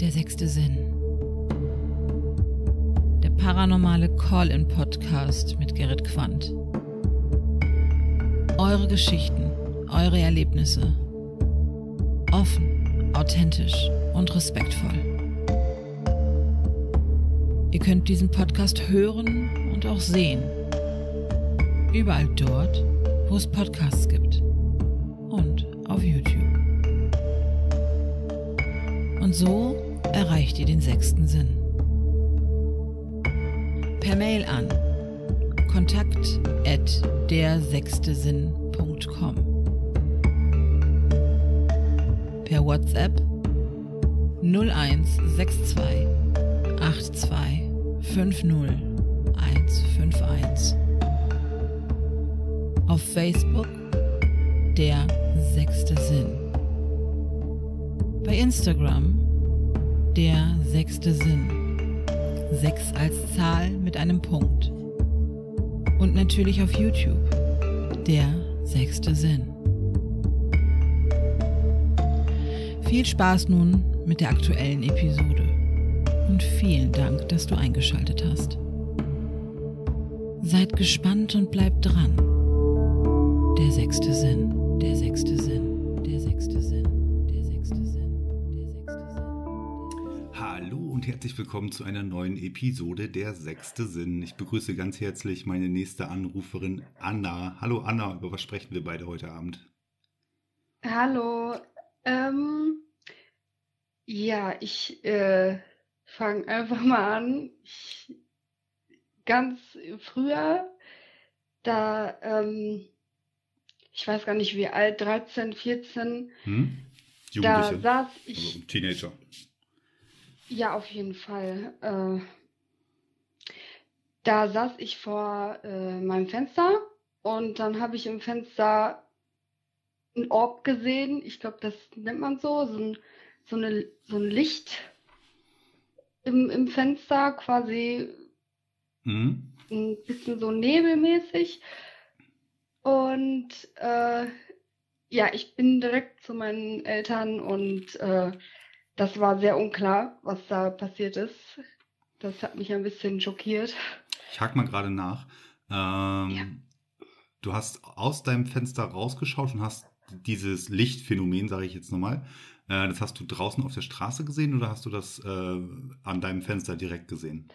Der sechste Sinn. Der paranormale Call-in-Podcast mit Gerrit Quandt. Eure Geschichten, eure Erlebnisse. Offen, authentisch und respektvoll. Ihr könnt diesen Podcast hören und auch sehen. Überall dort, wo es Podcasts gibt. Und auf YouTube. Und so erreicht ihr den sechsten Sinn. Per Mail an kontakt at dersechstesinn.com Per WhatsApp 0162 82 50 151 Auf Facebook der sechste Sinn. Bei Instagram der sechste Sinn. Sechs als Zahl mit einem Punkt. Und natürlich auf YouTube. Der sechste Sinn. Viel Spaß nun mit der aktuellen Episode. Und vielen Dank, dass du eingeschaltet hast. Seid gespannt und bleibt dran. Der sechste Sinn, der sechste Sinn, der sechste Sinn, und herzlich willkommen zu einer neuen Episode Der sechste Sinn. Ich begrüße ganz herzlich meine nächste Anruferin Anna. Hallo Anna, über was sprechen wir beide heute Abend? Hallo. Ähm, ja, ich äh, fange einfach mal an. Ich, ganz früher, da, ähm, ich weiß gar nicht wie alt, 13, 14, Hm? da saß also ich, Teenager. Ja, auf jeden Fall. Äh, da saß ich vor äh, meinem Fenster und dann habe ich im Fenster ein Orb gesehen. Ich glaube, das nennt man so, so ein, so eine, so ein Licht im, im Fenster, quasi Hm? ein bisschen so nebelmäßig. Und äh, ja, ich bin direkt zu meinen Eltern und äh, das war sehr unklar, was da passiert ist. Das hat mich ein bisschen schockiert. Ich hake mal gerade nach. Ähm, Du hast aus deinem Fenster rausgeschaut und hast dieses Lichtphänomen, sage ich jetzt nochmal, äh, das hast du draußen auf der Straße gesehen oder hast du das äh, an deinem Fenster direkt gesehen?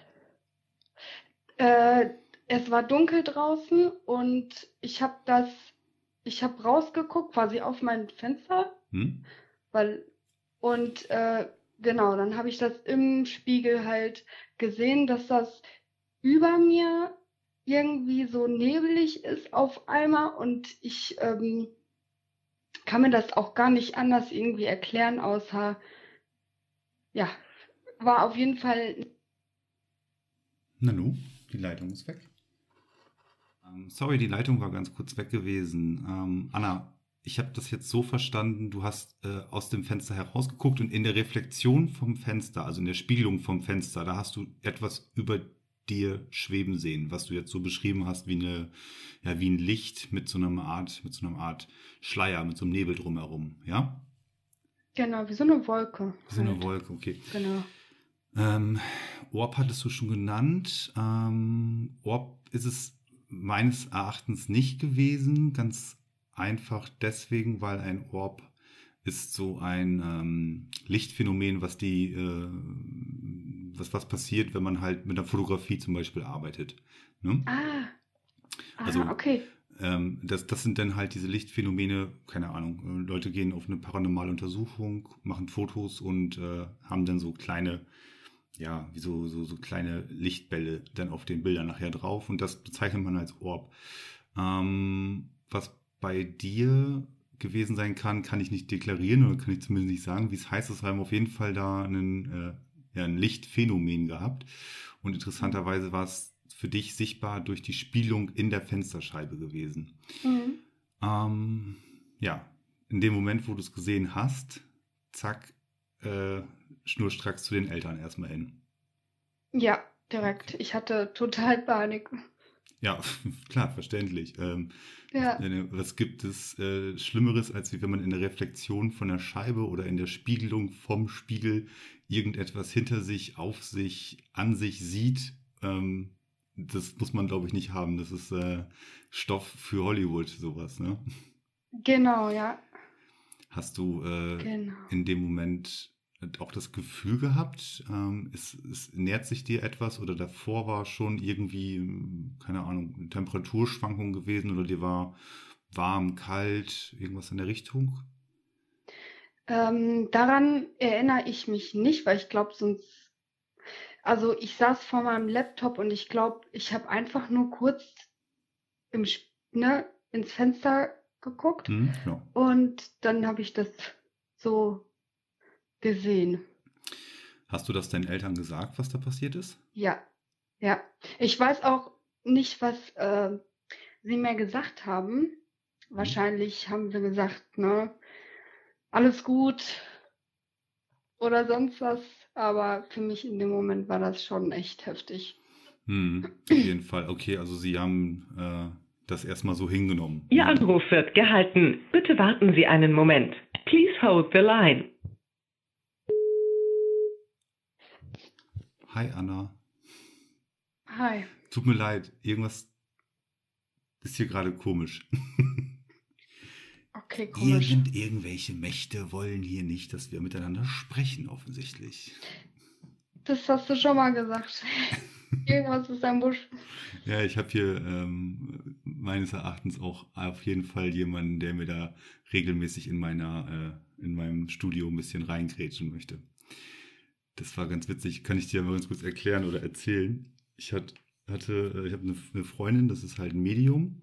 Äh, es war dunkel draußen und ich habe das, ich habe rausgeguckt, quasi auf mein Fenster, Hm? weil und äh, genau, dann habe ich das im Spiegel halt gesehen, dass das über mir irgendwie so nebelig ist auf einmal und ich ähm, kann mir das auch gar nicht anders irgendwie erklären, außer ja, war auf jeden Fall Nanu, die Leitung ist weg. Ähm, sorry, die Leitung war ganz kurz weg gewesen. Ähm, Anna, ich habe das jetzt so verstanden, du hast äh, aus dem Fenster herausgeguckt und in der Reflexion vom Fenster, also in der Spiegelung vom Fenster, da hast du etwas über dir schweben sehen, was du jetzt so beschrieben hast, wie eine, ja, wie ein Licht mit so einer Art, mit so einer Art Schleier, mit so einem Nebel drumherum, ja? genau wie so eine Wolke. So eine halt. Wolke, okay. Genau. Ähm, Orb hattest du schon genannt. Ähm, Orb ist es meines Erachtens nicht gewesen. Ganz einfach deswegen, weil ein Orb ist so ein ähm, Lichtphänomen, was die, äh, was, was passiert, wenn man halt mit einer Fotografie zum Beispiel arbeitet. Ne? Ah, ah, Also- okay. Ähm, das, das sind dann halt diese Lichtphänomene, keine Ahnung, äh, Leute gehen auf eine paranormale Untersuchung, machen Fotos und äh, haben dann so kleine, ja, wie so, so, so kleine Lichtbälle dann auf den Bildern nachher drauf und das bezeichnet man als Orb. Ähm, was bei dir gewesen sein kann, kann ich nicht deklarieren oder kann ich zumindest nicht sagen, wie es heißt. Es haben auf jeden Fall da einen, äh, ja, ein Lichtphänomen gehabt und interessanterweise war es für dich sichtbar durch die Spielung in der Fensterscheibe gewesen. Mhm. Ähm, ja, in dem Moment, wo du es gesehen hast, zack, äh, schnurstracks zu den Eltern erstmal hin. Ja, direkt. Ich hatte total Panik. Ja, klar, verständlich. Ähm, Ja, was gibt es äh, Schlimmeres, als wenn man in der Reflexion von der Scheibe oder in der Spiegelung vom Spiegel irgendetwas hinter sich, auf sich, an sich sieht? Ähm, das muss man, glaube ich, nicht haben. Das ist äh, Stoff für Hollywood, sowas, ne? genau, ja, Hast du äh, genau. in dem Moment auch das Gefühl gehabt, ähm, es, es nähert sich dir etwas oder davor war schon irgendwie, keine Ahnung, eine Temperaturschwankung gewesen oder dir war warm, kalt, irgendwas in der Richtung? Ähm, daran erinnere ich mich nicht, weil ich glaube, sonst, also ich saß vor meinem Laptop und ich glaube, ich habe einfach nur kurz im, ne, ins Fenster geguckt Hm, ja. und dann habe ich das so gesehen. Hast du das deinen Eltern gesagt, was da passiert ist? Ja, ja. Ich weiß auch nicht, was äh, sie mir gesagt haben. Wahrscheinlich haben sie gesagt, ne, alles gut oder sonst was. Aber für mich in dem Moment war das schon echt heftig. Hm, auf jeden Fall. Okay, also sie haben äh, das erstmal so hingenommen. Ihr Anruf wird gehalten. Bitte warten Sie einen Moment. Please hold the line. Hi Anna. Hi. Tut mir leid, irgendwas ist hier gerade komisch. Okay, komisch. Irgend, irgendwelche Mächte wollen hier nicht, dass wir miteinander sprechen, offensichtlich. Das hast du schon mal gesagt. Irgendwas ist am Busch. Ja, ich habe hier ähm, meines Erachtens auch auf jeden Fall jemanden, der mir da regelmäßig in meiner, äh, in meinem Studio ein bisschen reingrätschen möchte. Das war ganz witzig. Kann ich dir mal ganz kurz erklären oder erzählen? Ich hat, hatte, äh, ich habe eine, eine Freundin, das ist halt ein Medium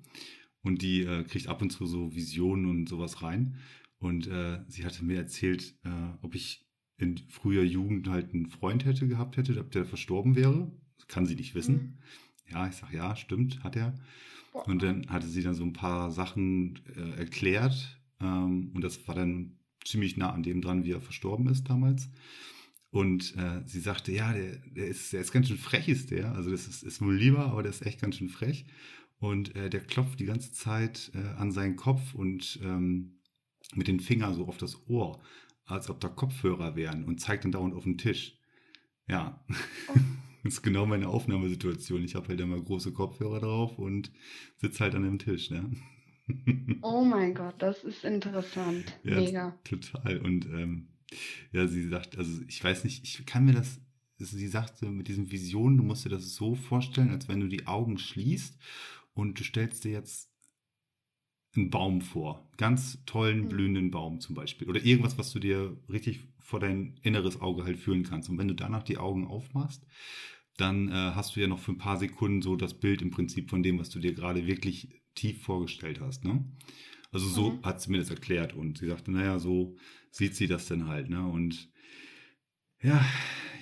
und die äh, kriegt ab und zu so Visionen und sowas rein. Und äh, sie hatte mir erzählt, äh, ob ich in früher Jugend halt einen Freund hätte gehabt hätte, ob der verstorben wäre. Das kann sie nicht wissen. Ja, ich sag ja, stimmt, hat er. Und dann hatte sie dann so ein paar Sachen äh, erklärt. Ähm, und das war dann ziemlich nah an dem dran, wie er verstorben ist damals. Und äh, sie sagte, ja, der, der, ist, der ist ganz schön frech, ist der. Also das ist, ist wohl lieber, aber der ist echt ganz schön frech. Und äh, der klopft die ganze Zeit äh, an seinen Kopf und ähm, mit den Fingern so auf das Ohr, als ob da Kopfhörer wären und zeigt dann dauernd auf den Tisch. Ja, das ist genau meine Aufnahmesituation. Ich habe halt immer große Kopfhörer drauf und sitze halt an dem Tisch. Ne? Oh mein Gott, das ist interessant. Ja, Mega. total. Und ähm, ja, sie sagt, also ich weiß nicht, ich kann mir das, also sie sagte mit diesen Visionen, du musst dir das so vorstellen, als wenn du die Augen schließt und du stellst dir jetzt einen Baum vor. Ganz tollen, Mhm. blühenden Baum zum Beispiel. Oder irgendwas, was du dir richtig vor dein inneres Auge halt fühlen kannst. Und wenn du danach die Augen aufmachst, dann äh, hast du ja noch für ein paar Sekunden so das Bild im Prinzip von dem, was du dir gerade wirklich tief vorgestellt hast. Ne? Also so Mhm. hat sie mir das erklärt und sie sagte, naja, so sieht sie das denn halt. Ne? Und ja,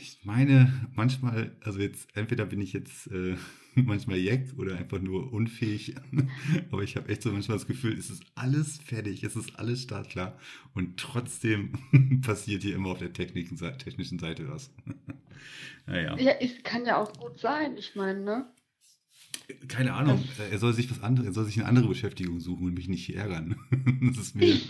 ich meine, manchmal, also jetzt, entweder bin ich jetzt äh, manchmal jeck oder einfach nur unfähig, aber ich habe echt so manchmal das Gefühl, es ist alles fertig, es ist alles startklar und trotzdem passiert hier immer auf der technischen Seite, technischen Seite was. naja, Ja, es kann ja auch gut sein, ich meine, ne? Keine Ahnung, er soll sich was anderes, er soll sich eine andere Beschäftigung suchen und mich nicht hier ärgern. das ist mir.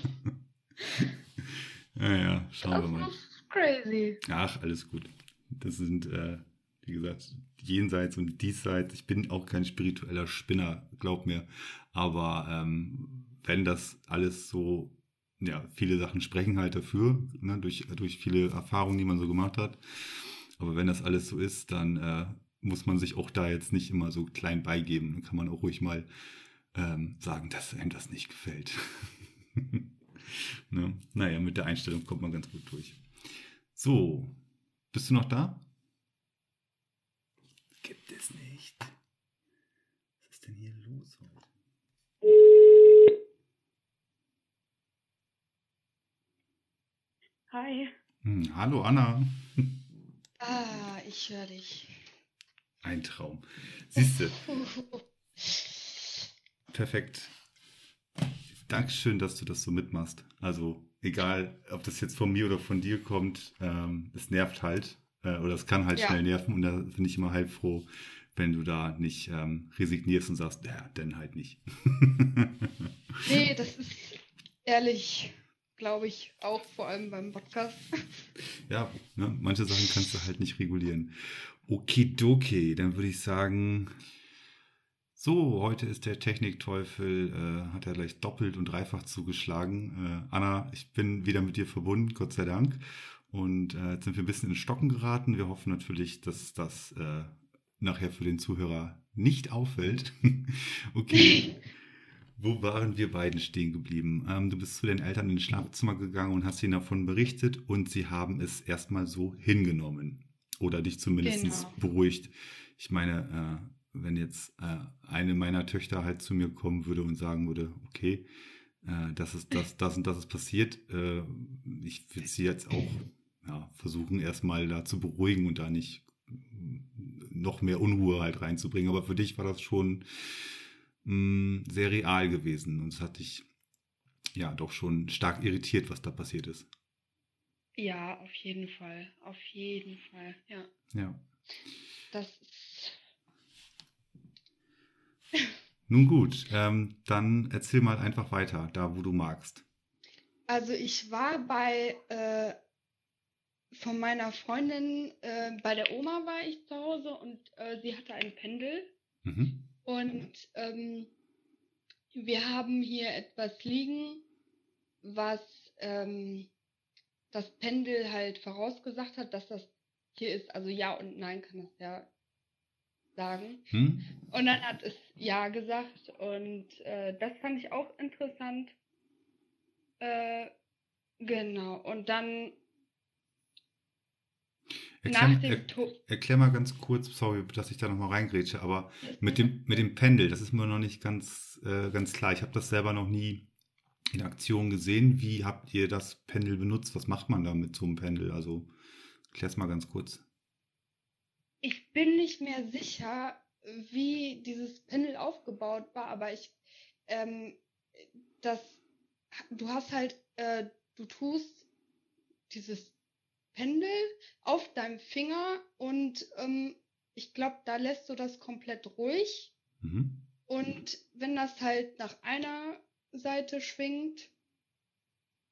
naja, schauen wir Das mal. ist crazy. Ach, alles gut. Das sind, äh, wie gesagt, jenseits und diesseits. Ich bin auch kein spiritueller Spinner, glaub mir. Aber ähm, wenn das alles so, ja, viele Sachen sprechen halt dafür, ne, durch, durch viele Erfahrungen, die man so gemacht hat. Aber wenn das alles so ist, dann äh, muss man sich auch da jetzt nicht immer so klein beigeben. Dann kann man auch ruhig mal ähm, sagen, dass einem das nicht gefällt. ne? Naja, mit der Einstellung kommt man ganz gut durch. So, bist du noch da? Gibt es nicht. Was ist denn hier los heute? Hi. Hm, hallo Anna. Ah, ich höre dich. Ein Traum. Siehst du, perfekt. Dankeschön, dass du das so mitmachst. Also, egal, ob das jetzt von mir oder von dir kommt, ähm, es nervt halt. Äh, oder es kann halt Ja. schnell nerven. Und da bin ich immer heilfroh, wenn du da nicht ähm, resignierst und sagst, ja, dann halt nicht. Nee, das ist ehrlich, glaube ich, auch vor allem beim Podcast. Ja, ne, manche Sachen kannst du halt nicht regulieren. Okidoki, dann würde ich sagen, so, heute ist der Technikteufel, äh, hat er gleich doppelt und dreifach zugeschlagen. Äh, Anna, ich bin wieder mit dir verbunden, Gott sei Dank. Und äh, jetzt sind wir ein bisschen in Stocken geraten. Wir hoffen natürlich, dass das äh, nachher für den Zuhörer nicht auffällt. okay. Wo waren wir beiden stehen geblieben? Ähm, du bist zu den Eltern ins Schlafzimmer gegangen und hast ihnen davon berichtet und sie haben es erstmal so hingenommen. Oder dich zumindest Genau. beruhigt. Ich meine, äh, wenn jetzt äh, eine meiner Töchter halt zu mir kommen würde und sagen würde, okay, äh, das ist das, das und das ist passiert, äh, ich würde sie jetzt auch ja, versuchen, erstmal da zu beruhigen und da nicht noch mehr Unruhe halt reinzubringen. Aber für dich war das schon mh, sehr real gewesen und es hat dich ja doch schon stark irritiert, was da passiert ist. Ja, auf jeden Fall. Auf jeden Fall. Ja. Ja. Das ist. Nun gut, ähm, dann erzähl mal einfach weiter, da wo du magst. Also ich war bei äh, von meiner Freundin, äh, bei der Oma war ich zu Hause und äh, sie hatte ein Pendel Mhm. und ähm, wir haben hier etwas liegen, was ähm, das Pendel halt vorausgesagt hat, dass das hier ist. Also ja und nein kann das ja sagen. Hm? Und dann hat es ja gesagt und äh, das fand ich auch interessant. Äh, genau. Und dann Erklär, nach er, erklär mal ganz kurz, sorry, dass ich da nochmal reingrätsche, aber mit dem, mit dem Pendel, das ist mir noch nicht ganz, äh, ganz klar. Ich habe das selber noch nie in Aktion gesehen. Wie habt ihr das Pendel benutzt? Was macht man da mit so einem Pendel? Also erklär's mal ganz kurz. Ich bin nicht mehr sicher, wie dieses Pendel aufgebaut war, aber ich, ähm, das, du hast halt, äh, du tust dieses Pendel auf deinem Finger und ähm, ich glaube, da lässt du das komplett ruhig. Mhm. Und wenn das halt nach einer Seite schwingt,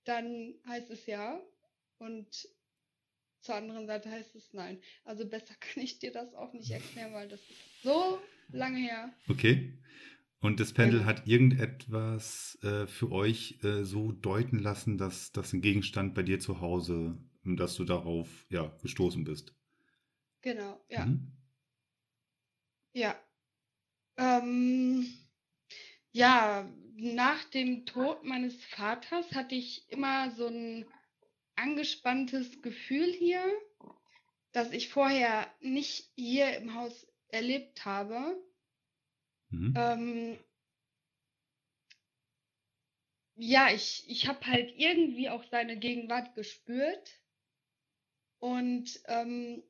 dann heißt es ja. Und zur anderen Seite heißt es nein. Also besser kann ich dir das auch nicht erklären, weil das ist so lange her. Okay. Und das Pendel Genau. hat irgendetwas äh, für euch äh, so deuten lassen, dass das ein Gegenstand bei dir zu Hause, dass du darauf ja gestoßen bist. Genau, ja. Mhm. Ja. Ähm, ja, nach dem Tod meines Vaters hatte ich immer so ein angespanntes Gefühl hier, das ich vorher nicht hier im Haus erlebt habe. Mhm. Ähm, ja, ich, ich habe halt irgendwie auch seine Gegenwart gespürt. Und ähm,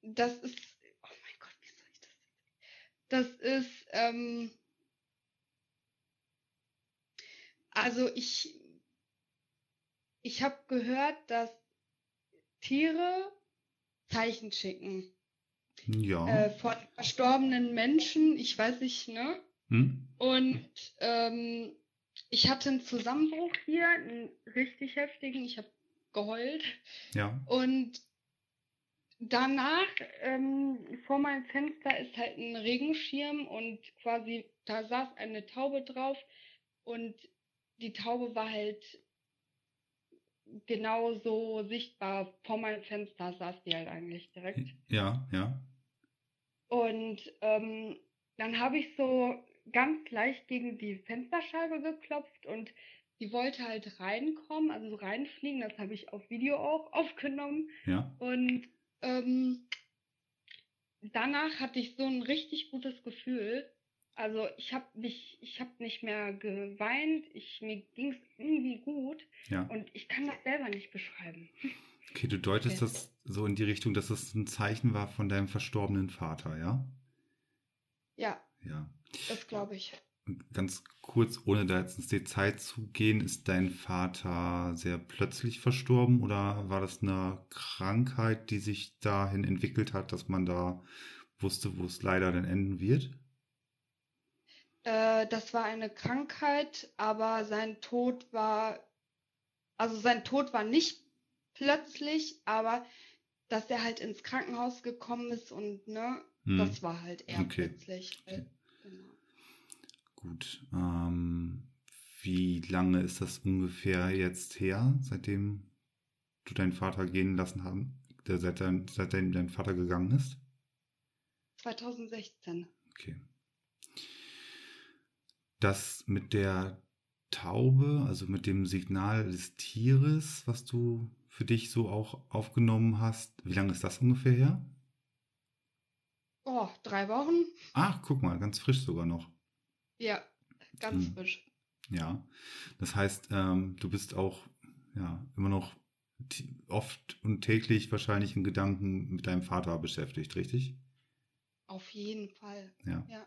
das ist, oh mein Gott, wie soll ich das? Das ist, ähm, also ich, ich habe gehört, dass Tiere Zeichen schicken Ja. äh, von verstorbenen Menschen. Ich weiß nicht, ne? Hm? Und ähm, ich hatte einen Zusammenbruch hier, einen richtig heftigen. Ich habe geheult. Ja. Und danach, ähm, vor meinem Fenster ist halt ein Regenschirm und quasi da saß eine Taube drauf und die Taube war halt genauso sichtbar. Vor meinem Fenster saß die halt eigentlich direkt. Ja, ja. Und ähm, dann habe ich so ganz leicht gegen die Fensterscheibe geklopft und die wollte halt reinkommen, also so reinfliegen. Das habe ich auf Video auch aufgenommen. Ja. Und ähm, danach hatte ich so ein richtig gutes Gefühl. Also ich habe mich, ich habe nicht mehr geweint. Ich mir ging es irgendwie gut Ja. und ich kann das selber nicht beschreiben. Okay, du deutest Okay. das so in die Richtung, dass es ein Zeichen war von deinem verstorbenen Vater, ja? Ja, Ja. das glaube ich. Ganz kurz, ohne da jetzt ins Detail zu gehen, ist dein Vater sehr plötzlich verstorben oder war das eine Krankheit, die sich dahin entwickelt hat, dass man da wusste, wo es leider dann enden wird? Äh, das war eine Krankheit, aber sein Tod war, also sein Tod war nicht plötzlich, aber dass er halt ins Krankenhaus gekommen ist und ne, Hm. das war halt eher Okay. plötzlich. Genau. Gut. Ähm, wie lange ist das ungefähr jetzt her, seitdem du deinen Vater gehen lassen haben, seit dein, seitdem dein Vater gegangen ist? 2016. Okay. Das mit der Taube, also mit dem Signal des Tieres, was du für dich so auch aufgenommen hast, wie lange ist das ungefähr her? Oh, drei Wochen? Ach, guck mal, ganz frisch sogar noch. Ja, ganz Hm. frisch. Ja, das heißt, ähm, du bist auch ja immer noch oft und täglich wahrscheinlich in Gedanken mit deinem Vater beschäftigt, richtig? Auf jeden Fall. Ja, Ja.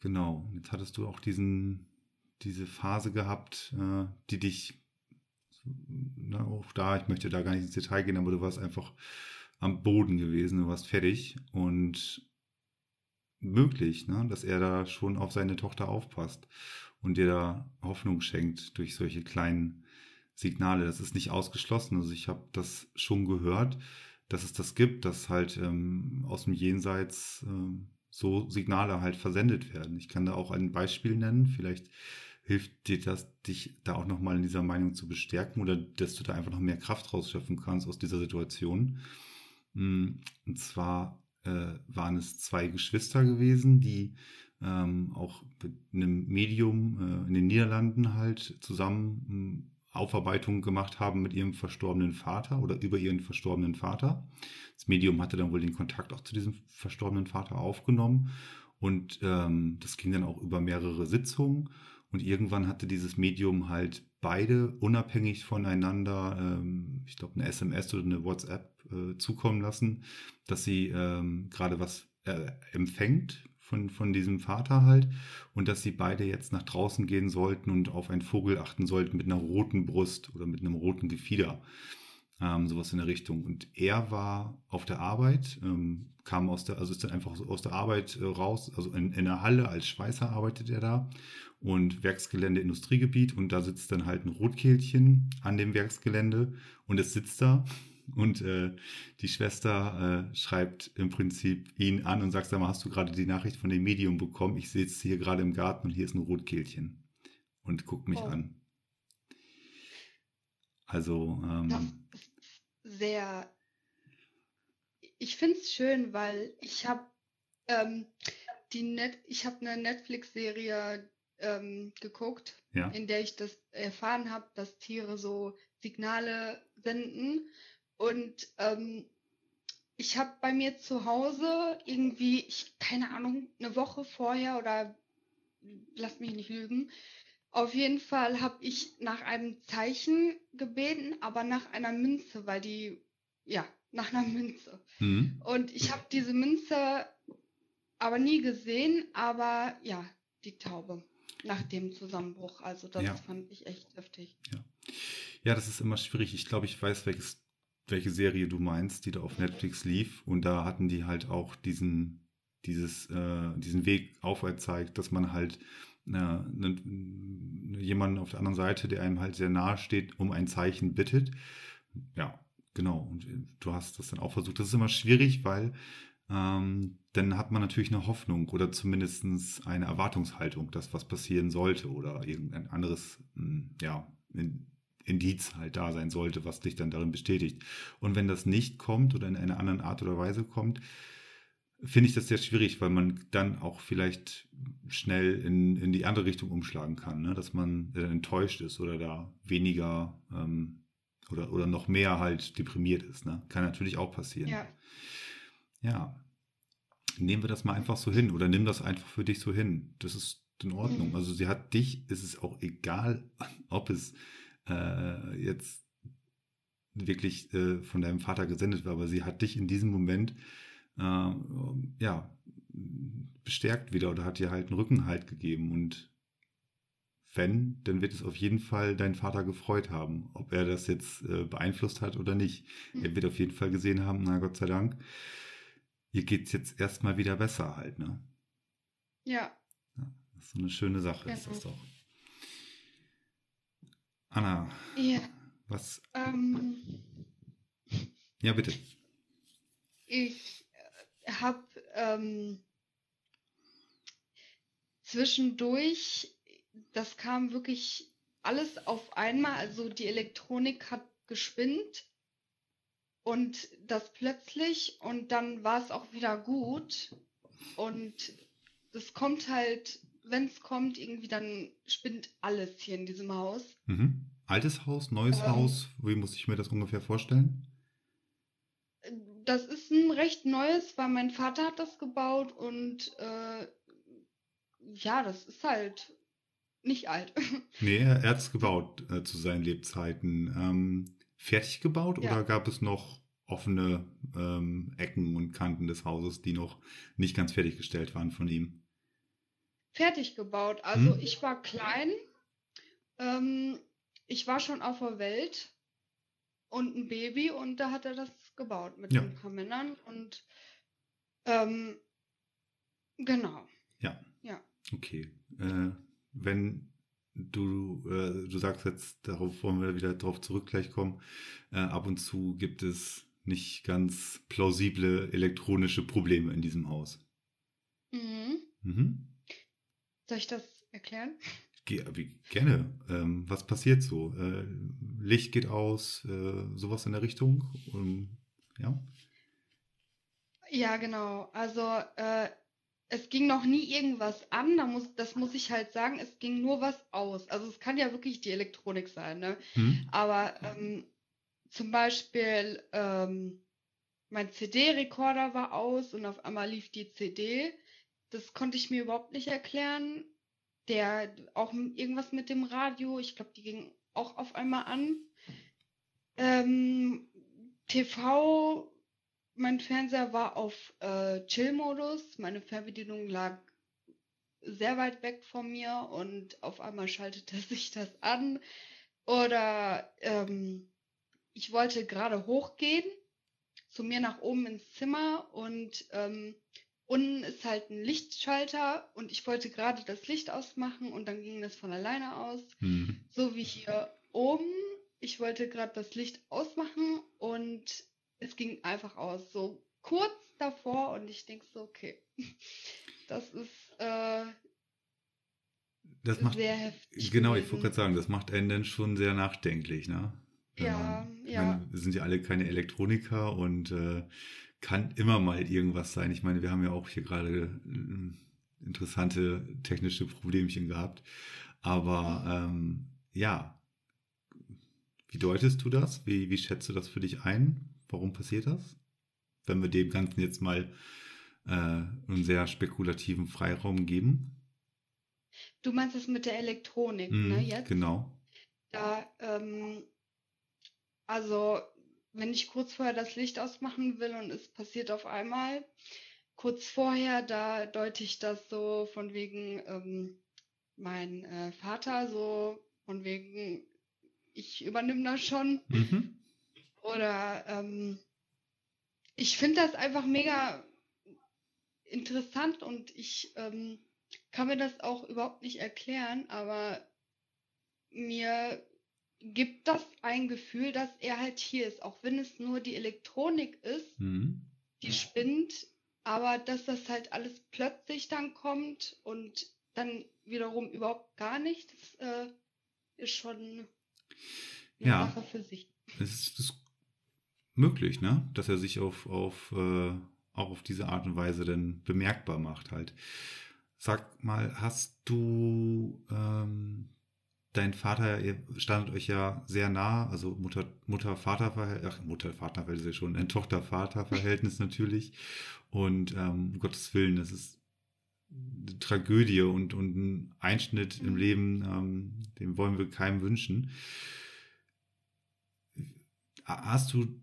genau. Jetzt hattest du auch diesen, diese Phase gehabt, äh, die dich, na, auch da, ich möchte da gar nicht ins Detail gehen, aber du warst einfach am Boden gewesen, du warst fertig und möglich, ne, dass er da schon auf seine Tochter aufpasst und dir da Hoffnung schenkt durch solche kleinen Signale. Das ist nicht ausgeschlossen. Also ich habe das schon gehört, dass es das gibt, dass halt ähm, aus dem Jenseits ähm, so Signale halt versendet werden. Ich kann da auch ein Beispiel nennen. Vielleicht hilft dir das, dich da auch nochmal in dieser Meinung zu bestärken oder dass du da einfach noch mehr Kraft rausschöpfen kannst aus dieser Situation. Mm, Und zwar äh, waren es zwei Geschwister gewesen, die ähm, auch mit einem Medium äh, in den Niederlanden halt zusammen ähm, Aufarbeitungen gemacht haben mit ihrem verstorbenen Vater oder über ihren verstorbenen Vater. Das Medium hatte dann wohl den Kontakt auch zu diesem verstorbenen Vater aufgenommen und ähm, das ging dann auch über mehrere Sitzungen und irgendwann hatte dieses Medium halt beide unabhängig voneinander, ähm, ich glaube, eine SMS oder eine WhatsApp äh, zukommen lassen, dass sie ähm, gerade was äh, empfängt von, von diesem Vater halt und dass sie beide jetzt nach draußen gehen sollten und auf einen Vogel achten sollten mit einer roten Brust oder mit einem roten Gefieder. Ähm, sowas in der Richtung. Und er war auf der Arbeit, ähm, kam aus der, also ist dann einfach aus der Arbeit äh, raus, also in, in der Halle als Schweißer arbeitet er da und Werksgelände Industriegebiet und da sitzt dann halt ein Rotkehlchen an dem Werksgelände und es sitzt da und äh, die Schwester äh, schreibt im Prinzip ihn an und sagt, sag mal, hast du gerade die Nachricht von dem Medium bekommen? Ich sitze hier gerade im Garten und hier ist ein Rotkehlchen und guckt mich Oh. an. Also, ähm, Das ist sehr. Ich finde es schön, weil ich habe ähm, die Net ich habe eine Netflix-Serie ähm, geguckt, ja, in der ich das erfahren habe, dass Tiere so Signale senden. Und ähm, ich habe bei mir zu Hause irgendwie, ich keine Ahnung, eine Woche vorher oder lass mich nicht lügen. Auf jeden Fall habe ich nach einem Zeichen gebeten, aber nach einer Münze, weil die, ja, nach einer Münze. mhm. Und ich habe diese Münze aber nie gesehen, aber ja, die Taube nach dem Zusammenbruch. Also das Ja. fand ich echt heftig. ja, das ist immer schwierig. Ich glaube, ich weiß, welches, welche Serie du meinst, die da auf Netflix lief. Und da hatten die halt auch diesen, dieses, äh, diesen Weg auferzeigt, dass man halt äh, ne, jemanden auf der anderen Seite, der einem halt sehr nahe steht, um ein Zeichen bittet. Ja, genau. Und du hast das dann auch versucht. Das ist immer schwierig, weil ähm, dann hat man natürlich eine Hoffnung oder zumindest eine Erwartungshaltung, dass was passieren sollte oder irgendein anderes, mh, ja, in, Indiz halt da sein sollte, was dich dann darin bestätigt. Und wenn das nicht kommt oder in einer anderen Art oder Weise kommt, finde ich das sehr schwierig, weil man dann auch vielleicht schnell in, in die andere Richtung umschlagen kann, ne? dass man äh, enttäuscht ist oder da weniger ähm, oder, oder noch mehr halt deprimiert ist. Ne? Kann natürlich auch passieren. Ja, Ja. Nehmen wir das mal einfach so hin oder nimm das einfach für dich so hin. Das ist in Ordnung. Mhm. Also sie hat dich, es ist auch egal, ob es äh, jetzt wirklich äh, von deinem Vater gesendet war, aber sie hat dich in diesem Moment äh, ja bestärkt wieder oder hat dir halt einen Rückenhalt gegeben und wenn, dann wird es auf jeden Fall dein Vater gefreut haben, ob er das jetzt äh, beeinflusst hat oder nicht. Mhm. Er wird auf jeden Fall gesehen haben, na Gott sei Dank, ihr geht's jetzt erstmal wieder besser halt, ne? Ja. Ja, das ist so eine schöne Sache, ist Genau. das doch. Anna, Ja. was, Ähm, ja bitte. ich habe ähm, zwischendurch, das kam wirklich alles auf einmal, also die Elektronik hat gespinnt und das plötzlich und dann war es auch wieder gut und das kommt halt, wenn es kommt, irgendwie dann spinnt alles hier in diesem Haus. Mhm. Altes Haus, neues Ähm. Haus, wie muss ich mir das ungefähr vorstellen? Das ist ein recht neues, weil mein Vater hat das gebaut und äh, ja, das ist halt nicht alt. Nee, er hat es gebaut äh, zu seinen Lebzeiten. Ähm, fertig gebaut Ja. oder gab es noch offene ähm, Ecken und Kanten des Hauses, die noch nicht ganz fertiggestellt waren von ihm? Fertig gebaut. Also Hm. ich war klein, ähm, ich war schon auf der Welt und ein Baby und da hat er das gebaut mit Ja. ein paar Männern und ähm, genau. Okay. Äh, wenn du, äh, du sagst jetzt, darauf wollen wir wieder drauf zurück gleich kommen, äh, ab und zu gibt es nicht ganz plausible elektronische Probleme in diesem Haus. Mhm. Mhm. Soll ich das erklären? Ge wie, gerne. Ähm, was passiert so? Äh, Licht geht aus, äh, sowas in der Richtung? Ähm, ja. Ja, genau. Also äh, es ging noch nie irgendwas an, da muss, das muss ich halt sagen, es ging nur was aus. Also es kann ja wirklich die Elektronik sein, ne? Hm? Aber ähm, zum Beispiel ähm, mein CD-Rekorder war aus und auf einmal lief die CD. Das konnte ich mir überhaupt nicht erklären. Der auch irgendwas mit dem Radio, ich glaube, die ging auch auf einmal an. Ähm, TV, mein Fernseher war auf äh, Chill-Modus. Meine Fernbedienung lag sehr weit weg von mir und auf einmal schaltete sich das an. Oder ähm, ich wollte gerade hochgehen, zu mir nach oben ins Zimmer und ähm, unten ist halt ein Lichtschalter und ich wollte gerade das Licht ausmachen und dann ging das von alleine aus. Hm. So wie hier oben. Ich wollte gerade das Licht ausmachen und es ging einfach aus. So kurz davor und ich denke so, okay, das ist äh, Das macht, sehr heftig. genau, ich wollte gerade sagen, das macht einen dann schon sehr nachdenklich, ne? Ja, ich ja. meine, wir sind ja alle keine Elektroniker und äh, kann immer mal irgendwas sein. Ich meine, wir haben ja auch hier gerade äh, interessante technische Problemchen gehabt. Aber ähm, ja, wie deutest du das? Wie, wie schätzt du das für dich ein? Warum passiert das? Wenn wir dem Ganzen jetzt mal äh, einen sehr spekulativen Freiraum geben. Du meinst es mit der Elektronik, Mhm, ne? Jetzt? Genau. Da, ähm, also, wenn ich kurz vorher das Licht ausmachen will und es passiert auf einmal, kurz vorher, da deute ich das so von wegen, ähm, mein äh, Vater, so von wegen, ich übernehme das schon. Mhm. Oder ähm, ich finde das einfach mega interessant und ich ähm, kann mir das auch überhaupt nicht erklären, aber mir gibt das ein Gefühl, dass er halt hier ist, auch wenn es nur die Elektronik ist, Mhm. die spinnt, aber dass das halt alles plötzlich dann kommt und dann wiederum überhaupt gar nicht, das äh, ist schon eine Ja. Sache für sich. Es ist, ist möglich, ne? Dass er sich auf, auf, äh, auch auf diese Art und Weise dann bemerkbar macht halt. Sag mal, hast du ähm, dein Vater, ihr standet euch ja sehr nah, also Mutter, Mutter-Vater-Verhältnis, ach, Mutter-Vater-Verhältnis ist ja schon, ein Tochter-Vater-Verhältnis natürlich. Und ähm, um Gottes Willen, das ist eine Tragödie und, und ein Einschnitt im Mhm. Leben, ähm, den wollen wir keinem wünschen. Hast du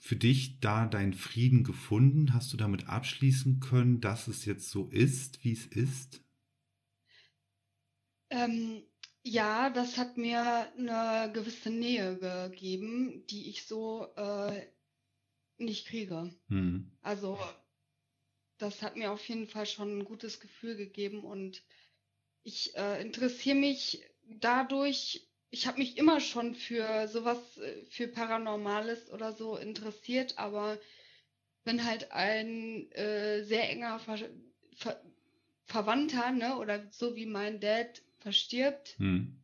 für dich da deinen Frieden gefunden? Hast du damit abschließen können, dass es jetzt so ist, wie es ist? Ähm, ja, das hat mir eine gewisse Nähe gegeben, die ich so äh, nicht kriege. Hm. Also das hat mir auf jeden Fall schon ein gutes Gefühl gegeben und ich äh, interessiere mich dadurch, ich habe mich immer schon für sowas, äh, für Paranormales oder so interessiert, aber wenn halt ein äh, sehr enger Ver Ver Verwandter, ne, oder so wie mein Dad verstirbt, Hm.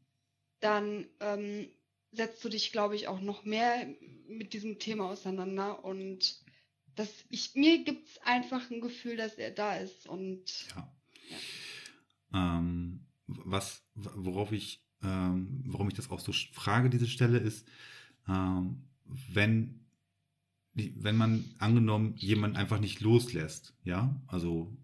dann ähm, setzt du dich, glaube ich, auch noch mehr mit diesem Thema auseinander und das, ich, mir gibt es einfach ein Gefühl, dass er da ist und Ja. Ähm, was, worauf ich, ähm, warum ich das auch so frage, diese Stelle, ist, ähm, wenn, wenn man angenommen jemanden einfach nicht loslässt, ja, also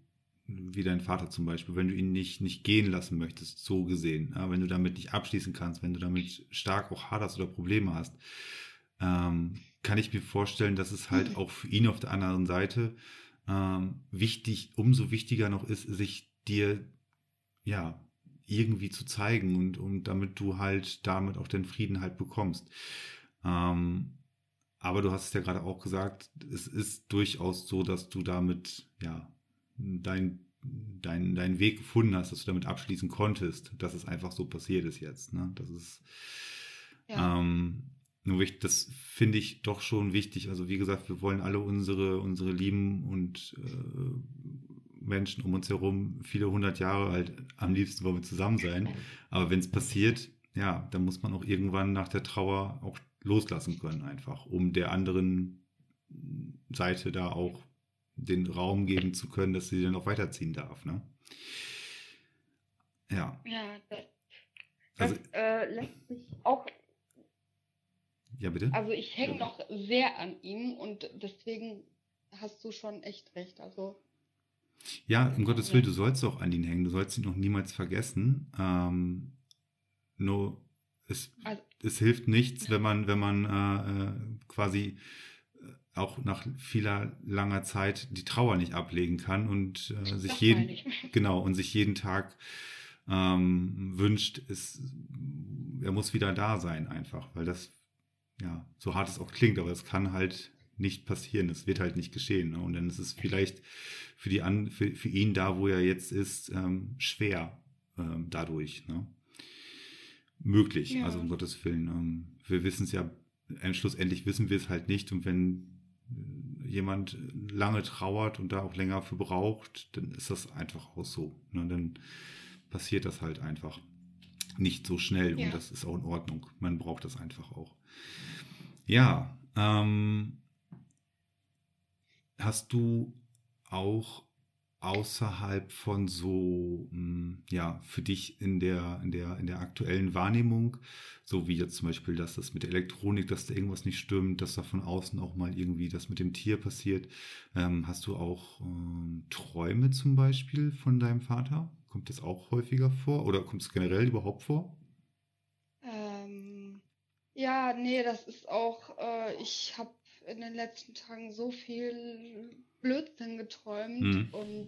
wie dein Vater zum Beispiel, wenn du ihn nicht, nicht gehen lassen möchtest, so gesehen, ja, wenn du damit nicht abschließen kannst, wenn du damit stark auch haderst oder Probleme hast, ähm, kann ich mir vorstellen, dass es halt auch für ihn auf der anderen Seite ähm, wichtig, umso wichtiger noch ist, sich dir ja irgendwie zu zeigen und, und damit du halt damit auch den Frieden halt bekommst. Ähm, aber du hast es ja gerade auch gesagt, es ist durchaus so, dass du damit ja dein, dein, deinen Weg gefunden hast, dass du damit abschließen konntest, dass es einfach so passiert ist jetzt. Ne? Das ist ja. ähm, nur wichtig, das finde ich doch schon wichtig. Also wie gesagt, wir wollen alle unsere, unsere Lieben und äh, Menschen um uns herum viele hundert Jahre halt am liebsten wollen wir zusammen sein. Aber wenn es passiert, ja, dann muss man auch irgendwann nach der Trauer auch loslassen können einfach, um der anderen Seite da auch den Raum geben zu können, dass sie dann auch weiterziehen darf. Ne? Ja, Ja, das, Also- das äh, lässt sich auch, ja bitte. also ich hänge noch sehr an ihm und deswegen hast du schon echt recht. Also Ja, um Gottes Willen, du sollst auch an ihn hängen, du sollst ihn noch niemals vergessen. Ähm, nur es, Also- es hilft nichts, wenn man, wenn man äh, äh, quasi auch nach vieler langer Zeit die Trauer nicht ablegen kann und äh, sich das jeden genau und sich jeden Tag ähm, wünscht, es, er muss wieder da sein einfach, weil das ja so hart es auch klingt, aber es kann halt nicht passieren, es wird halt nicht geschehen ne? und dann ist es vielleicht für die an für, für ihn da, wo er jetzt ist, ähm, schwer ähm, dadurch. Ne? Möglich, Ja. also um Gottes Willen. Ähm, wir wissen es ja, äh, schlussendlich wissen wir es halt nicht und wenn jemand lange trauert und da auch länger für braucht, dann ist das einfach auch so. Ne? Dann passiert das halt einfach nicht so schnell Ja. und das ist auch in Ordnung. Man braucht das einfach auch. Ja, ähm, hast du auch außerhalb von so, mh, ja, für dich in der, in der, in der aktuellen Wahrnehmung, so wie jetzt zum Beispiel, dass das mit Elektronik, dass da irgendwas nicht stimmt, dass da von außen auch mal irgendwie das mit dem Tier passiert, ähm, hast du auch ähm, Träume zum Beispiel von deinem Vater? Kommt das auch häufiger vor oder kommt es generell überhaupt vor? Ähm, ja, nee, das ist auch, äh, ich habe in den letzten Tagen so viel Blödsinn geträumt Mhm. und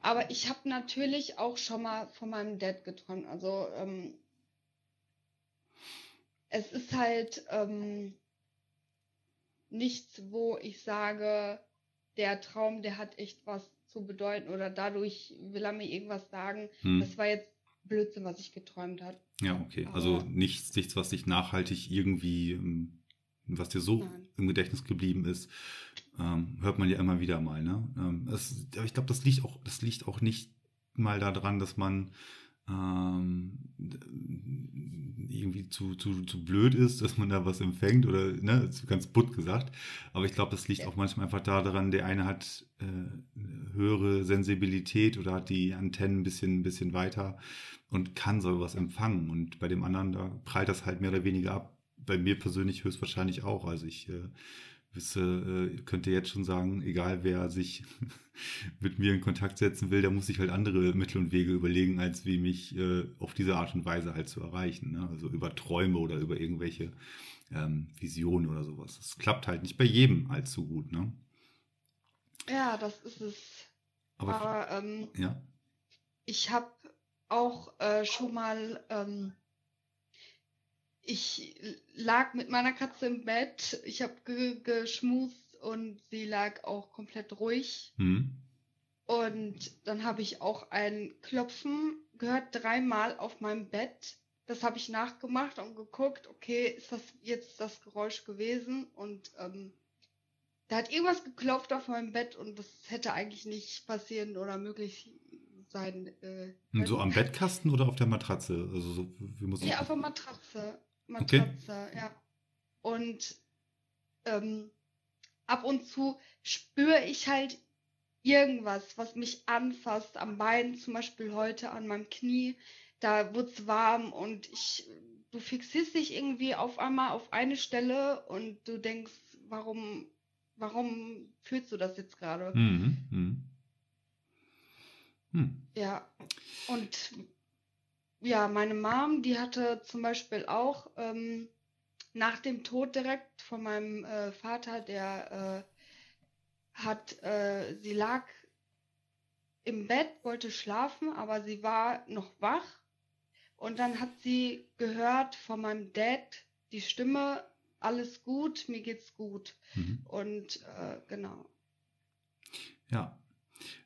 aber ich habe natürlich auch schon mal von meinem Dad geträumt. Also ähm, es ist halt ähm, nichts, wo ich sage, der Traum, der hat echt was zu bedeuten oder dadurch will er mir irgendwas sagen. Hm. Das war jetzt Blödsinn, was ich geträumt habe. Ja, okay. Also nichts, nichts, was dich nachhaltig irgendwie, ähm, was dir so Nein. im Gedächtnis geblieben ist, ähm, hört man ja immer wieder mal. Ne? Ähm, es, aber ich glaube, das liegt auch, das liegt auch nicht mal daran, dass man ähm, irgendwie zu, zu, zu blöd ist, dass man da was empfängt oder ne, ganz butt gesagt. Aber ich glaube, das liegt Ja. auch manchmal einfach daran, der eine hat äh, höhere Sensibilität oder hat die Antennen ein bisschen, ein bisschen weiter und kann sowas empfangen. Und bei dem anderen, da prallt das halt mehr oder weniger ab. Bei mir persönlich höchstwahrscheinlich auch. Also ich äh, Wisse, äh, könnte jetzt schon sagen, egal wer sich mit mir in Kontakt setzen will, der muss sich halt andere Mittel und Wege überlegen, als wie mich äh, auf diese Art und Weise halt zu erreichen. Ne? Also über Träume oder über irgendwelche ähm, Visionen oder sowas. Das klappt halt nicht bei jedem allzu gut, ne? Ja, das ist es. Aber, Aber ähm, ja. ich habe auch äh, schon mal, ähm, ich lag mit meiner Katze im Bett, ich habe ge geschmust und sie lag auch komplett ruhig. Hm. Und dann habe ich auch ein Klopfen gehört, dreimal auf meinem Bett. Das habe ich nachgemacht und geguckt, okay, ist das jetzt das Geräusch gewesen? Und ähm, da hat irgendwas geklopft auf meinem Bett und das hätte eigentlich nicht passieren oder möglich sein. Äh, so am Bettkasten oder auf der Matratze? Also so, wie muss ich Ja, auf der Matratze. Matratze, ja. Und ähm, ab und zu spüre ich halt irgendwas, was mich anfasst, am Bein, zum Beispiel heute an meinem Knie. Da wird's warm und ich, du fixierst dich irgendwie auf einmal auf eine Stelle und du denkst, warum, warum fühlst du das jetzt gerade? Mhm. Mhm. Hm. Ja, und ja, meine Mom, die hatte zum Beispiel auch ähm, nach dem Tod direkt von meinem äh, Vater, der äh, hat, äh, sie lag im Bett, wollte schlafen, aber sie war noch wach. Und dann hat sie gehört von meinem Dad die Stimme, alles gut, mir geht's gut. Mhm. Und äh, genau. Ja.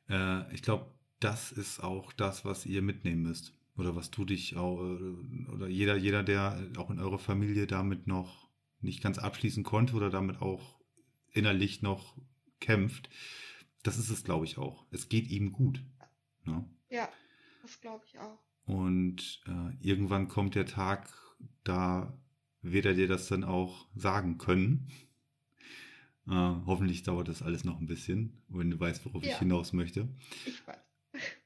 Äh, ich glaube, das ist auch das, was ihr mitnehmen müsst. Oder was du dich auch, äh, oder jeder, jeder, der auch in eurer Familie damit noch nicht ganz abschließen konnte oder damit auch innerlich noch kämpft, das ist es, glaube ich, auch. Es geht ihm gut. Ne? Ja, das glaube ich auch. Und äh, irgendwann kommt der Tag, da wird er dir das dann auch sagen können. Äh, hoffentlich dauert das alles noch ein bisschen, wenn du weißt, worauf Ja. ich hinaus möchte. Ich weiß.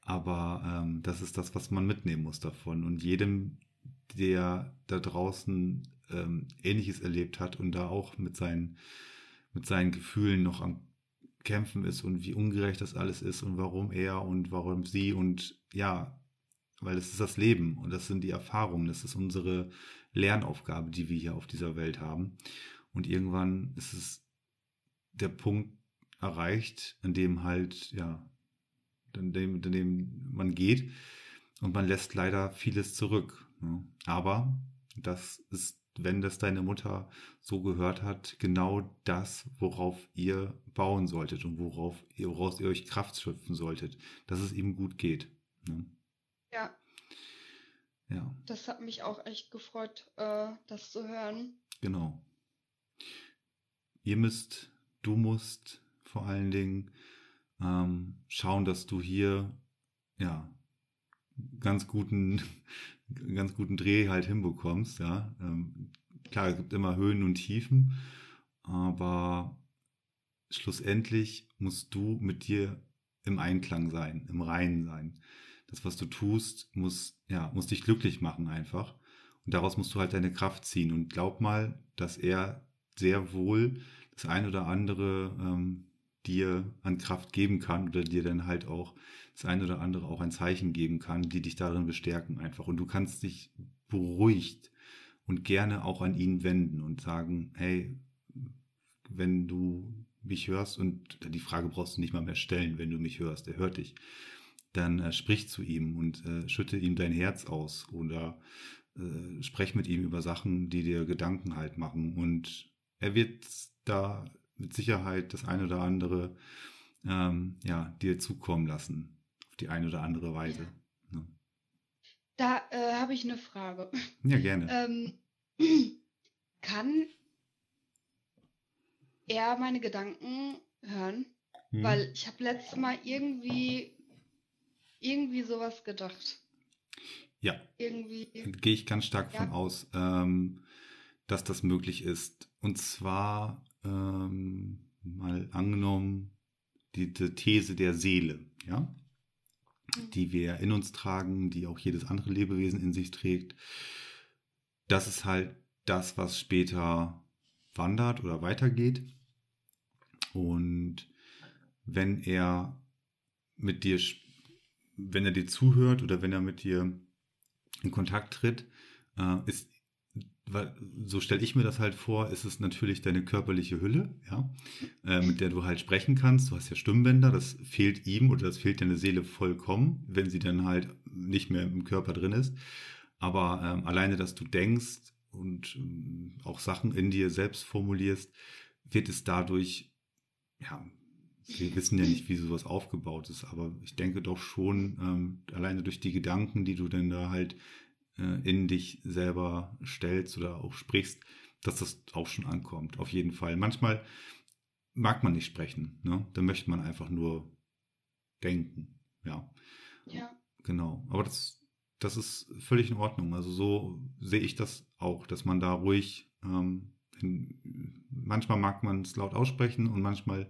Aber ähm, das ist das, was man mitnehmen muss davon. Und jedem, der da draußen ähm, Ähnliches erlebt hat und da auch mit seinen, mit seinen Gefühlen noch am Kämpfen ist und wie ungerecht das alles ist und warum er und warum sie und ja, weil es ist das Leben und das sind die Erfahrungen, das ist unsere Lernaufgabe, die wir hier auf dieser Welt haben. Und irgendwann ist es der Punkt erreicht, in dem halt, ja, in dem, in dem man geht und man lässt leider vieles zurück. Ne? Aber das ist, wenn das deine Mutter so gehört hat, genau das, worauf ihr bauen solltet und worauf ihr, woraus ihr euch Kraft schöpfen solltet, dass es ihm gut geht. Ne? Ja, Ja, das hat mich auch echt gefreut, äh, das zu hören. genau. Ihr müsst, du musst vor allen Dingen ähm, schauen, dass du hier ja ganz guten ganz guten Dreh halt hinbekommst, ja. Ähm, klar, es gibt immer Höhen und Tiefen, aber schlussendlich musst du mit dir im Einklang sein, im Reinen sein. Das, was du tust, muss, ja, muss dich glücklich machen einfach. Und daraus musst du halt deine Kraft ziehen. Und glaub mal, dass er sehr wohl das ein oder andere ähm, dir an Kraft geben kann oder dir dann halt auch das ein oder andere auch ein Zeichen geben kann, die dich darin bestärken einfach. Und du kannst dich beruhigt und gerne auch an ihn wenden und sagen, hey, wenn du mich hörst und die Frage brauchst du nicht mal mehr stellen, wenn du mich hörst, er hört dich, dann äh, sprich zu ihm und äh, schütte ihm dein Herz aus oder äh, sprech mit ihm über Sachen, die dir Gedanken halt machen und er wird da mit Sicherheit das ein oder andere ähm, ja, dir zukommen lassen, auf die eine oder andere Weise. Ne? Da äh, habe ich eine Frage. Ja, gerne. Ähm, kann er meine Gedanken hören? Hm. Weil ich habe letztes Mal irgendwie irgendwie sowas gedacht. ja, Irgendwie. gehe ich ganz stark Ja. von aus, ähm, dass das möglich ist. Und zwar ähm, mal angenommen, die, die These der Seele, ja, Mhm. die wir in uns tragen, die auch jedes andere Lebewesen in sich trägt. Das ist halt das, was später wandert oder weitergeht. Und wenn er mit dir, wenn er dir zuhört oder wenn er mit dir in Kontakt tritt, äh, ist so stelle ich mir das halt vor, ist es natürlich deine körperliche Hülle, ja, äh, mit der du halt sprechen kannst. Du hast ja Stimmbänder, das fehlt ihm oder das fehlt deiner Seele vollkommen, wenn sie dann halt nicht mehr im Körper drin ist. Aber ähm, alleine, dass du denkst und ähm, auch Sachen in dir selbst formulierst, wird es dadurch, ja, wir wissen ja nicht, wie sowas aufgebaut ist, aber ich denke doch schon, ähm, alleine durch die Gedanken, die du denn da halt in dich selber stellst oder auch sprichst, dass das auch schon ankommt. Auf jeden Fall. Manchmal mag man nicht sprechen, ne? Da möchte man einfach nur denken. Ja. Ja. Genau. Aber das, das ist völlig in Ordnung. Also so sehe ich das auch, dass man da ruhig, ähm, in, manchmal mag man es laut aussprechen und manchmal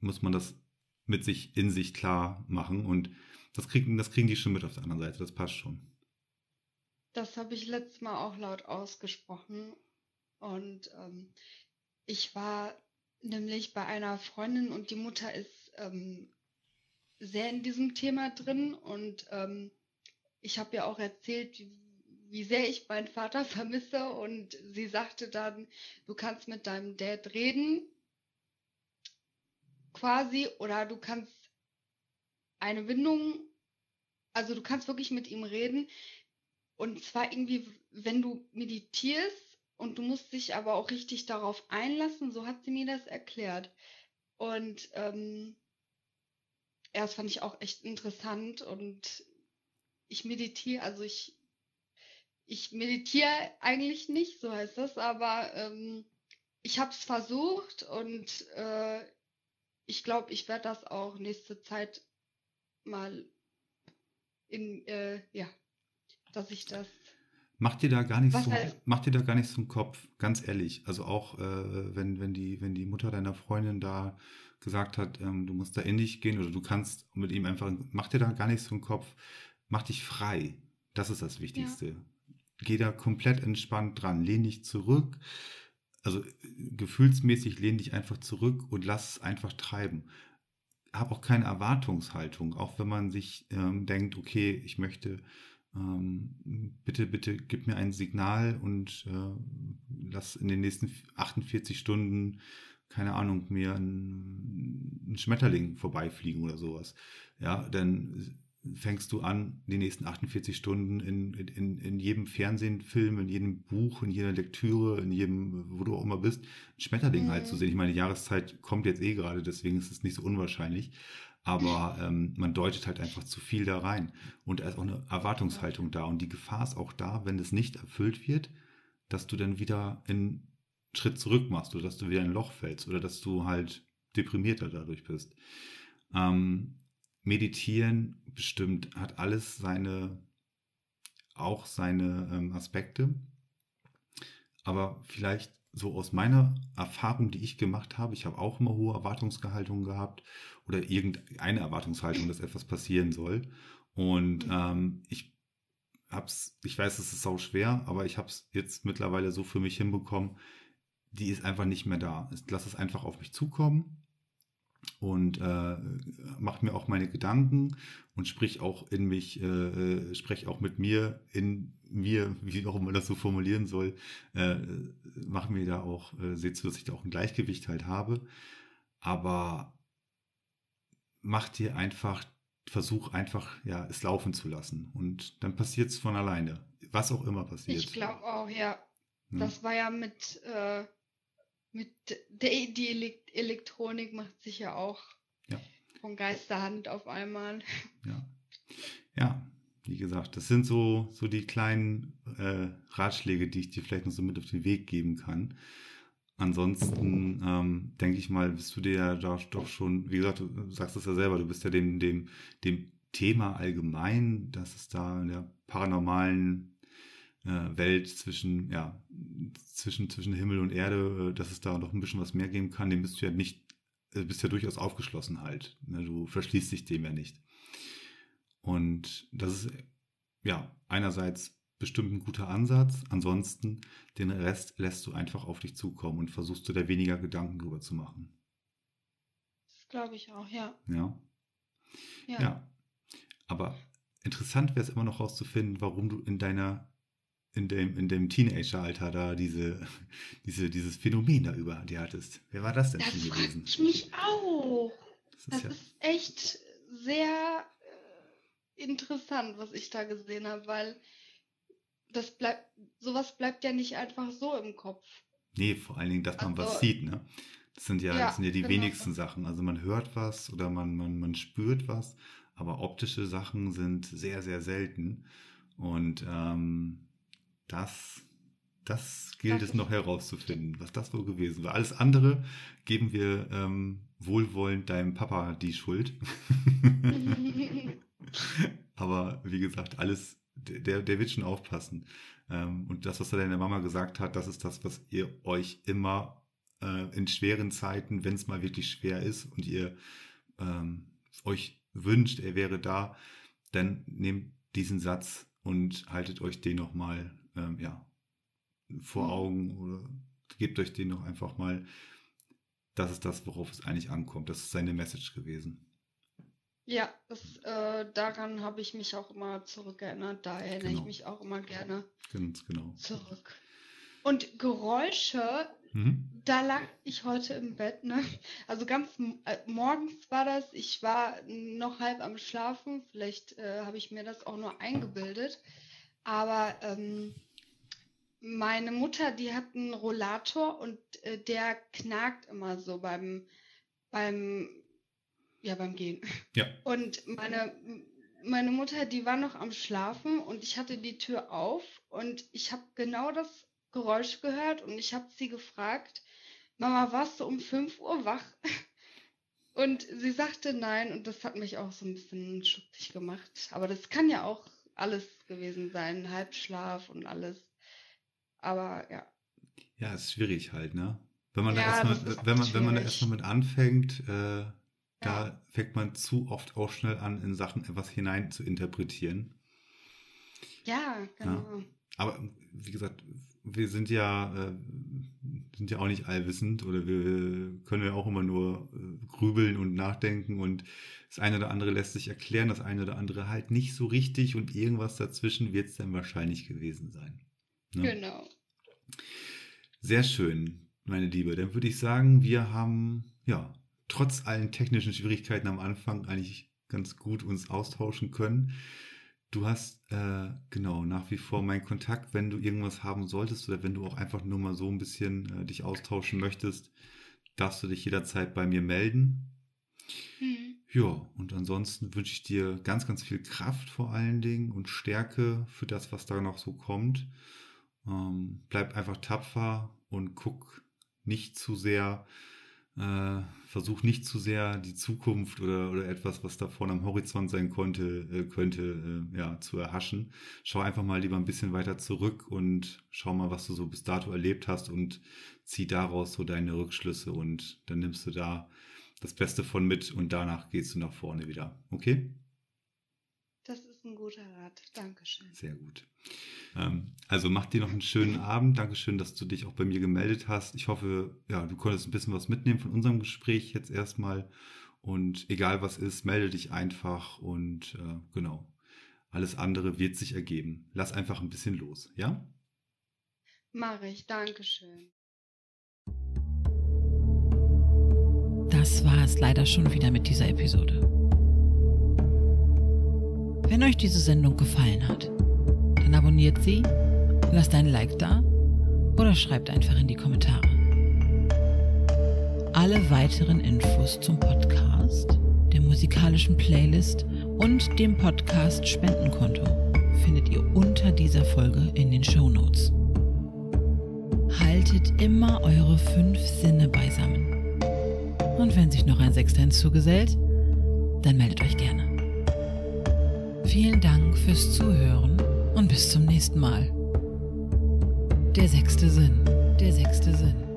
muss man das mit sich in sich klar machen und das kriegen, das kriegen die schon mit auf der anderen Seite. Das passt schon. Das habe ich letztes Mal auch laut ausgesprochen. Und ähm, ich war nämlich bei einer Freundin und die Mutter ist ähm, sehr in diesem Thema drin. Und ähm, ich habe ja auch erzählt, wie, wie sehr ich meinen Vater vermisse. Und sie sagte dann, du kannst mit deinem Dad reden, quasi, oder du kannst eine Windung, also du kannst wirklich mit ihm reden. Und zwar irgendwie, wenn du meditierst und du musst dich aber auch richtig darauf einlassen, so hat sie mir das erklärt. Und ähm, ja, das fand ich auch echt interessant und ich meditiere, also ich, ich meditiere eigentlich nicht, so heißt das, aber ähm, ich habe es versucht und äh, ich glaube, ich werde das auch nächste Zeit mal in, äh, ja, dass ich das. Mach dir da gar nicht so, mach dir da gar nicht so einen Kopf, ganz ehrlich. Also auch äh, wenn, wenn die, wenn die Mutter deiner Freundin da gesagt hat, ähm, du musst da in dich gehen oder du kannst mit ihm einfach, mach dir da gar nicht so einen Kopf, mach dich frei. Das ist das Wichtigste. Ja. Geh da komplett entspannt dran, lehn dich zurück. Also gefühlsmäßig lehn dich einfach zurück und lass es einfach treiben. Hab auch keine Erwartungshaltung, auch wenn man sich ähm, denkt, okay, ich möchte ähm, bitte, bitte gib mir ein Signal und äh, lass in den nächsten 48 Stunden, keine Ahnung, mir ein, ein Schmetterling vorbeifliegen oder sowas. Ja, dann fängst du an, die nächsten 48 Stunden in, in, in jedem Fernsehfilm, in jedem Buch, in jeder Lektüre, in jedem, wo du auch immer bist, ein Schmetterling mhm. halt zu sehen. Ich meine, die Jahreszeit kommt jetzt eh gerade, deswegen ist es nicht so unwahrscheinlich aber ähm, man deutet halt einfach zu viel da rein. Und da ist auch eine Erwartungshaltung da. Und die Gefahr ist auch da, wenn es nicht erfüllt wird, dass du dann wieder einen Schritt zurück machst oder dass du wieder in ein Loch fällst oder dass du halt deprimierter dadurch bist. Ähm, meditieren bestimmt hat alles seine, auch seine ähm, Aspekte. Aber vielleicht so aus meiner Erfahrung, die ich gemacht habe, ich habe auch immer hohe Erwartungsgehaltungen gehabt oder irgendeine Erwartungshaltung, dass etwas passieren soll. Und mhm. ähm, ich hab's, ich weiß, es ist sau schwer, aber ich habe es jetzt mittlerweile so für mich hinbekommen, die ist einfach nicht mehr da. Lass es einfach auf mich zukommen und äh, mache mir auch meine Gedanken und sprich auch in mich, äh, äh sprech auch mit mir in mir, wie auch immer das so formulieren soll, äh, mache mir da auch, äh, sehe zu, dass ich da auch ein Gleichgewicht halt habe. Aber mach dir einfach, versuch einfach, ja, es laufen zu lassen. Und dann passiert es von alleine. Was auch immer passiert. Ich glaube auch, ja. Hm. Das war ja mit, äh, mit der, die Elektronik macht sich ja auch ja. von Geisterhand auf einmal. Ja. Ja, wie gesagt, das sind so, so die kleinen äh, Ratschläge, die ich dir vielleicht noch so mit auf den Weg geben kann. Ansonsten ähm, denke ich mal, bist du dir ja doch schon, wie gesagt, du sagst es ja selber, du bist ja dem, dem, dem Thema allgemein, dass es da in der paranormalen äh, Welt zwischen, ja, zwischen, zwischen Himmel und Erde, äh, dass es da noch ein bisschen was mehr geben kann, dem bist du ja nicht, äh, bist ja durchaus aufgeschlossen halt. Ne? Du verschließt dich dem ja nicht. Und das ist ja einerseits bestimmt ein guter Ansatz. Ansonsten den Rest lässt du einfach auf dich zukommen und versuchst du da weniger Gedanken drüber zu machen. glaube ich auch, ja. Ja. Ja. Ja. Aber interessant wäre es immer noch herauszufinden, warum du in deiner, in dem, in dem Teenageralter da diese, diese, dieses Phänomen da über dir hattest. Wer war das denn Das schon gewesen? ich mich auch. Das ist Das ja, ist echt sehr äh, interessant, was ich da gesehen habe, weil das bleibt, sowas bleibt ja nicht einfach so im Kopf. nee, vor allen Dingen, dass man was Also- sieht, ne? Das sind ja, Ja, das sind ja die genau. wenigsten Sachen. Also man hört was oder man, man, man spürt was, aber optische Sachen sind sehr, sehr selten. Und ähm, das, das gilt Das es noch herauszufinden, was das wohl gewesen war. Alles andere geben wir ähm, wohlwollend deinem Papa die Schuld. Aber wie gesagt, alles, der, der wird schon aufpassen. Ähm, und das, was deine Mama gesagt hat, das ist das, was ihr euch immer äh, in schweren Zeiten, wenn es mal wirklich schwer ist und ihr ähm, euch wünscht, er wäre da, dann nehmt diesen Satz und haltet euch den nochmal ähm, ja, vor Mhm. Augen oder gebt euch den noch einfach mal. Das ist das, worauf es eigentlich ankommt. Das ist seine Message gewesen. Ja, das, äh, daran habe ich mich auch immer zurückerinnert. Da erinnere Genau. ich mich auch immer gerne Ganz genau. zurück. Und Geräusche, Mhm. da lag ich heute im Bett, ne? Also ganz äh, morgens war das, ich war noch halb am Schlafen, vielleicht äh, habe ich mir das auch nur eingebildet, aber ähm, meine Mutter, die hat einen Rollator und äh, der knackt immer so beim, beim, ja, beim Gehen. Ja. Und meine, meine Mutter, die war noch am Schlafen und ich hatte die Tür auf und ich habe genau das Geräusch gehört und ich habe sie gefragt, Mama, warst du um 5 Uhr wach? Und sie sagte nein und das hat mich auch so ein bisschen schutzig gemacht. Aber das kann ja auch alles gewesen sein, Halbschlaf und alles. Aber ja, Ja, ist schwierig halt, ne? Wenn man da Ja, erstmal, das ist wenn man, wenn man da erstmal mit anfängt, äh, Ja. da fängt man zu oft auch schnell an, in Sachen etwas hinein zu interpretieren. ja, genau. Aber wie gesagt, wir sind ja, äh, sind ja auch nicht allwissend oder wir können ja auch immer nur äh, grübeln und nachdenken und das eine oder andere lässt sich erklären, das eine oder andere halt nicht so richtig und irgendwas dazwischen wird es dann wahrscheinlich gewesen sein. Ne? Genau. Sehr schön, meine Liebe. Dann würde ich sagen, wir haben ja trotz allen technischen Schwierigkeiten am Anfang eigentlich ganz gut uns austauschen können. Du hast äh, genau nach wie vor meinen Kontakt, wenn du irgendwas haben solltest oder wenn du auch einfach nur mal so ein bisschen äh, dich austauschen möchtest, darfst du dich jederzeit bei mir melden. Hm. Ja, und ansonsten wünsche ich dir ganz, ganz viel Kraft vor allen Dingen und Stärke für das, was da noch so kommt. Ähm, bleib einfach tapfer und guck nicht zu sehr, äh, versuch nicht zu sehr die Zukunft oder, oder etwas, was da vorne am Horizont sein konnte, äh, könnte, äh, ja, zu erhaschen. Schau einfach mal lieber ein bisschen weiter zurück und schau mal, was du so bis dato erlebt hast und zieh daraus so deine Rückschlüsse und dann nimmst du da das Beste von mit und danach gehst du nach vorne wieder. Okay? Ist ein guter Rat. Dankeschön. Sehr gut. Ähm, also mach dir noch einen schönen Abend. Dankeschön, dass du dich auch bei mir gemeldet hast. Ich hoffe, ja, du konntest ein bisschen was mitnehmen von unserem Gespräch jetzt erstmal. Und egal was ist, melde dich einfach und äh, genau. Alles andere wird sich ergeben. Lass einfach ein bisschen los, ja? Mache ich. Dankeschön. Das war es leider schon wieder mit dieser Episode. Wenn euch diese Sendung gefallen hat, dann abonniert sie, lasst ein Like da oder schreibt einfach in die Kommentare. Alle weiteren Infos zum Podcast, der musikalischen Playlist und dem Podcast Spendenkonto findet ihr unter dieser Folge in den Show Notes. Haltet immer eure fünf Sinne beisammen. Und wenn sich noch ein Sechster hinzugesellt, dann meldet euch gerne. Vielen Dank fürs Zuhören und bis zum nächsten Mal. Der sechste Sinn, der sechste Sinn.